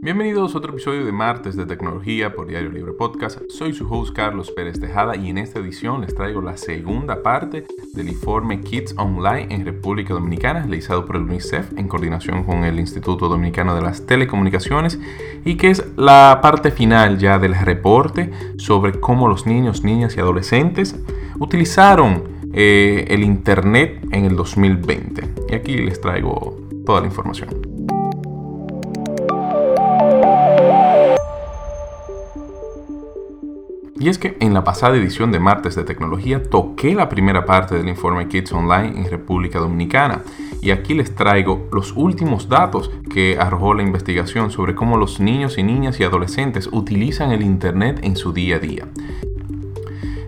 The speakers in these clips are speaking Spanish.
Bienvenidos a otro episodio de Martes de Tecnología por Diario Libre Podcast. Soy su host Carlos Pérez Tejada y en esta edición les traigo la segunda parte del informe Kids Online en República Dominicana, realizado por el UNICEF en coordinación con el Instituto Dominicano de las Telecomunicaciones y que es la parte final ya del reporte sobre cómo los niños, niñas y adolescentes utilizaron eh, el Internet en el 2020. Y aquí les traigo toda la información. Y es que en la pasada edición de Martes de Tecnología toqué la primera parte del informe Kids Online en República Dominicana. Y aquí les traigo los últimos datos que arrojó la investigación sobre cómo los niños y niñas y adolescentes utilizan el Internet en su día a día.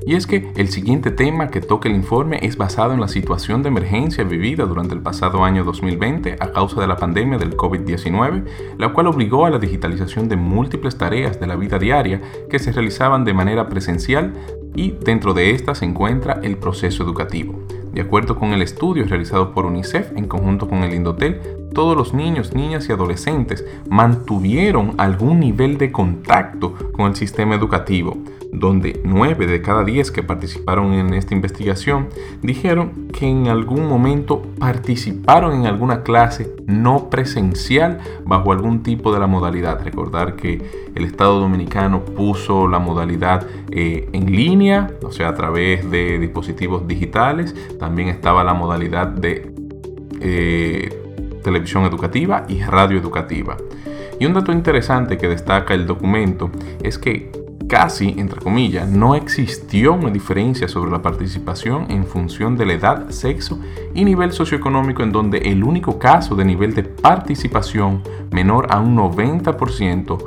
Y es que el siguiente tema que toca el informe es basado en la situación de emergencia vivida durante el pasado año 2020 a causa de la pandemia del COVID-19, la cual obligó a la digitalización de múltiples tareas de la vida diaria que se realizaban de manera presencial y dentro de esta se encuentra el proceso educativo. De acuerdo con el estudio realizado por UNICEF en conjunto con el Indotel, todos los niños, niñas y adolescentes mantuvieron algún nivel de contacto con el sistema educativo, donde 9 de cada 10 que participaron en esta investigación dijeron que en algún momento participaron en alguna clase no presencial bajo algún tipo de la modalidad. Recordar que el Estado Dominicano puso la modalidad eh, en línea, o sea, a través de dispositivos digitales. También estaba la modalidad de eh, televisión educativa y radio educativa. Y un dato interesante que destaca el documento es que casi, entre comillas, no existió una diferencia sobre la participación en función de la edad, sexo y nivel socioeconómico en donde el único caso de nivel de participación menor a un 90%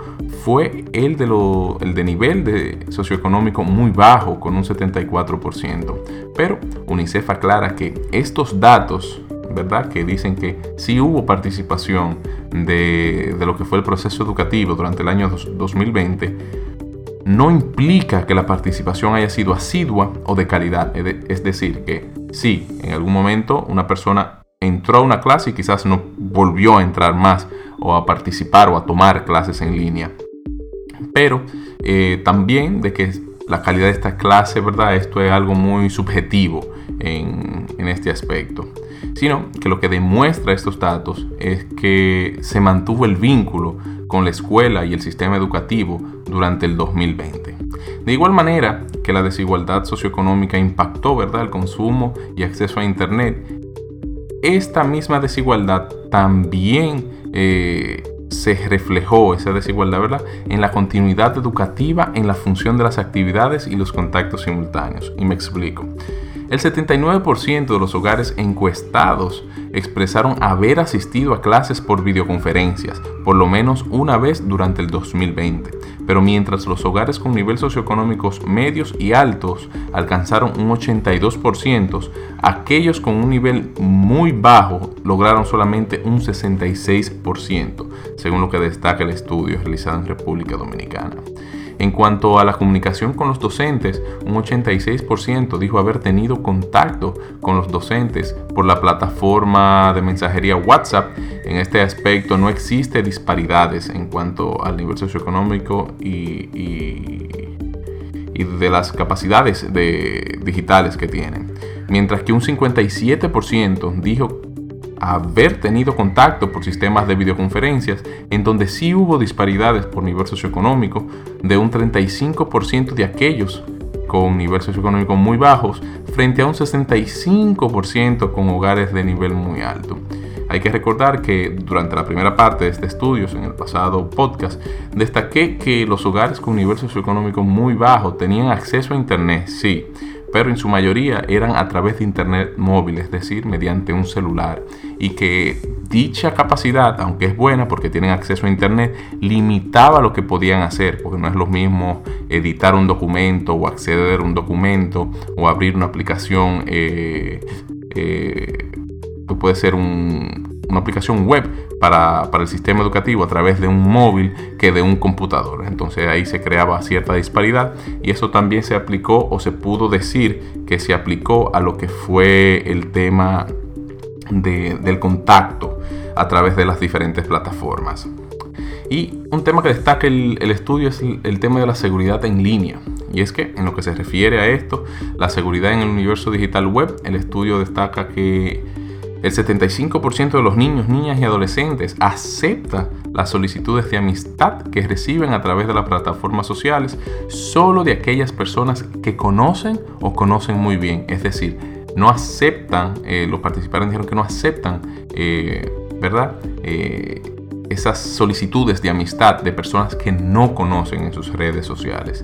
fue el de, lo, el de nivel de socioeconómico muy bajo con un 74%. Pero UNICEF aclara que estos datos ¿verdad? Que dicen que sí hubo participación de, de, lo que fue el proceso educativo durante el año 2020, no implica que la participación haya sido asidua o de calidad. Es decir, que sí, en algún momento una persona entró a una clase y quizás no volvió a entrar más o a participar o a tomar clases en línea. Pero eh, también de que la calidad de esta clase, ¿verdad? Esto es algo muy subjetivo en, en este aspecto. Sino que lo que demuestra estos datos es que se mantuvo el vínculo con la escuela y el sistema educativo durante el 2020. De igual manera que la desigualdad socioeconómica impactó ¿verdad? el consumo y acceso a Internet, esta misma desigualdad también eh, se reflejó, esa desigualdad, ¿verdad? en la continuidad educativa, en la función de las actividades y los contactos simultáneos. Y me explico. El 79% de los hogares encuestados expresaron haber asistido a clases por videoconferencias, por lo menos una vez durante el 2020. Pero mientras los hogares con niveles socioeconómicos medios y altos alcanzaron un 82%, aquellos con un nivel muy bajo lograron solamente un 66%, según lo que destaca el estudio realizado en República Dominicana. En cuanto a la comunicación con los docentes, un 86% dijo haber tenido contacto con los docentes por la plataforma de mensajería WhatsApp. En este aspecto no existe disparidades en cuanto al nivel socioeconómico y, y, de las capacidades de, digitales que tienen. Mientras que un 57% dijo haber tenido contacto por sistemas de videoconferencias en donde sí hubo disparidades por nivel socioeconómico de un 35% de aquellos con nivel socioeconómico muy bajos frente a un 65% con hogares de nivel muy alto. Hay que recordar que durante la primera parte de este estudio, en el pasado podcast, destaqué que los hogares con nivel socioeconómico muy bajo tenían acceso a Internet, sí, pero en su mayoría eran a través de Internet móvil, es decir, mediante un celular, y que dicha capacidad, aunque es buena porque tienen acceso a Internet, limitaba lo que podían hacer, porque no es lo mismo editar un documento o acceder a un documento o abrir una aplicación eh, eh, puede ser un, una aplicación web para, el sistema educativo a través de un móvil que de un computador. Entonces ahí se creaba cierta disparidad y eso también se aplicó o se pudo decir que se aplicó a lo que fue el tema del contacto a través de las diferentes plataformas. Y un tema que destaca el, estudio es el, tema de la seguridad en línea. Y es que en lo que se refiere a esto, la seguridad en el universo digital web, el estudio destaca que el 75% de los niños, niñas y adolescentes acepta las solicitudes de amistad que reciben a través de las plataformas sociales solo de aquellas personas que conocen o conocen muy bien. Es decir, no aceptan, eh, los participantes dijeron que no aceptan, eh, ¿verdad? Eh, esas solicitudes de amistad de personas que no conocen en sus redes sociales.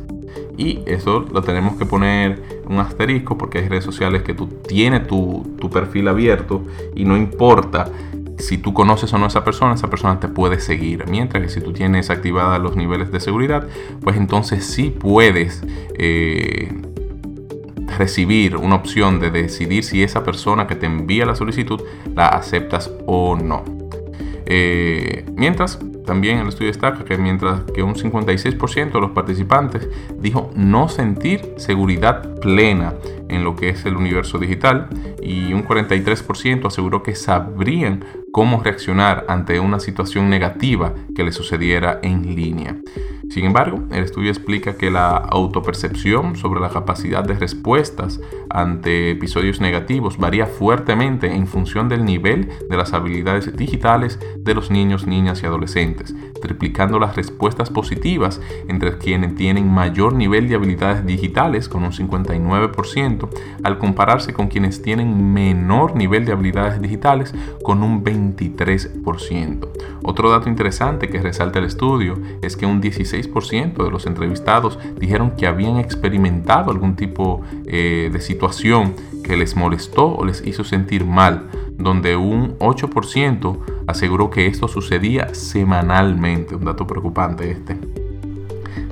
Y eso lo tenemos que poner un asterisco porque hay redes sociales que tú tienes tu, perfil abierto y no importa si tú conoces o no a esa persona, esa persona te puede seguir. Mientras que si tú tienes activados los niveles de seguridad, pues entonces sí puedes eh, recibir una opción de decidir si esa persona que te envía la solicitud la aceptas o no. Eh, mientras, también el estudio destaca que mientras que un 56% de los participantes dijo no sentir seguridad plena en lo que es el universo digital y un 43% aseguró que sabrían cómo reaccionar ante una situación negativa que le sucediera en línea. Sin embargo, el estudio explica que la autopercepción sobre la capacidad de respuestas ante episodios negativos varía fuertemente en función del nivel de las habilidades digitales de los niños, niñas y adolescentes, triplicando las respuestas positivas entre quienes tienen mayor nivel de habilidades digitales con un 59% al compararse con quienes tienen menor nivel de habilidades digitales con un 23%. Otro dato interesante que resalta el estudio es que un 16% de los entrevistados dijeron que habían experimentado algún tipo eh, de situación que les molestó o les hizo sentir mal, donde un 8% aseguró que esto sucedía semanalmente, un dato preocupante este.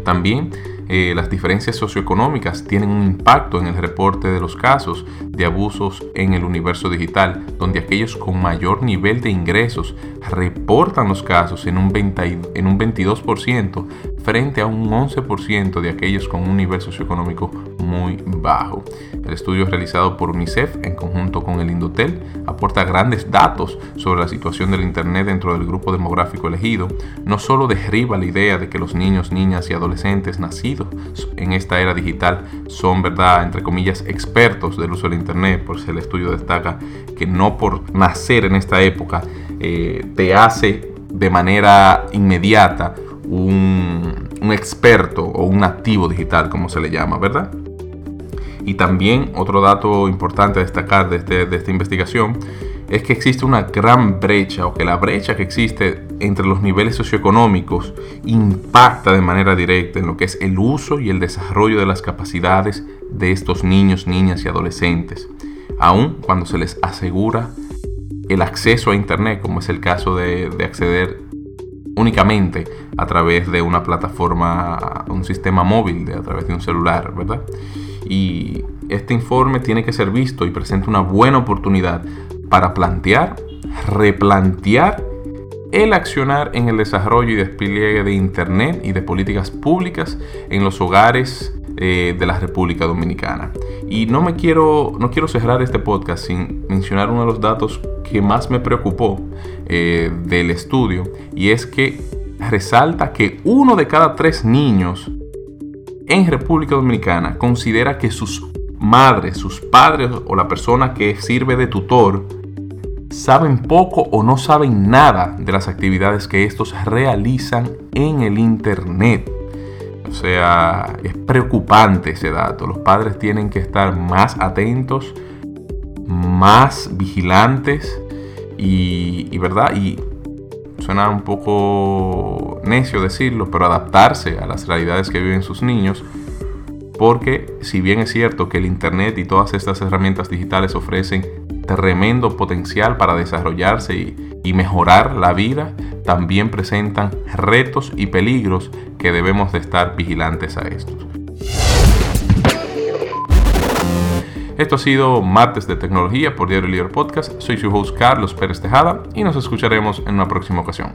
También eh, las diferencias socioeconómicas tienen un impacto en el reporte de los casos de abusos en el universo digital, donde aquellos con mayor nivel de ingresos reportan los casos en un, en un 22% frente a un 11% de aquellos con un nivel socioeconómico muy bajo. El estudio realizado por UNICEF en conjunto con el Indotel aporta grandes datos sobre la situación del Internet dentro del grupo demográfico elegido. No solo derriba la idea de que los niños, niñas y adolescentes nacidos en esta era digital son, ¿verdad?, entre comillas, expertos del uso del Internet, pues el estudio destaca que no por nacer en esta época eh, te hace de manera inmediata un, experto o un activo digital, como se le llama, ¿verdad? Y también otro dato importante a destacar de, este, de esta investigación es que existe una gran brecha o que la brecha que existe entre los niveles socioeconómicos impacta de manera directa en lo que es el uso y el desarrollo de las capacidades de estos niños, niñas y adolescentes, aun cuando se les asegura el acceso a Internet, como es el caso de, acceder únicamente a través de una plataforma, un sistema móvil, de, a través de un celular, ¿verdad? Y este informe tiene que ser visto y presenta una buena oportunidad para plantear, replantear el accionar en el desarrollo y despliegue de Internet y de políticas públicas en los hogares eh, de la República Dominicana. Y no me quiero, no quiero cerrar este podcast sin mencionar uno de los datos que más me preocupó eh, del estudio y es que resalta que uno de cada tres niños en República Dominicana considera que sus madres, sus padres o la persona que sirve de tutor saben poco o no saben nada de las actividades que estos realizan en el Internet. O sea, es preocupante ese dato. Los padres tienen que estar más atentos, más vigilantes y, ¿verdad? Y suena un poco necio decirlo, pero adaptarse a las realidades que viven sus niños. Porque si bien es cierto que el Internet y todas estas herramientas digitales ofrecen tremendo potencial para desarrollarse y, mejorar la vida, también presentan retos y peligros que debemos de estar vigilantes a estos. Esto ha sido Martes de Tecnología por Diario Líder Podcast. Soy su host Carlos Pérez Tejada y nos escucharemos en una próxima ocasión.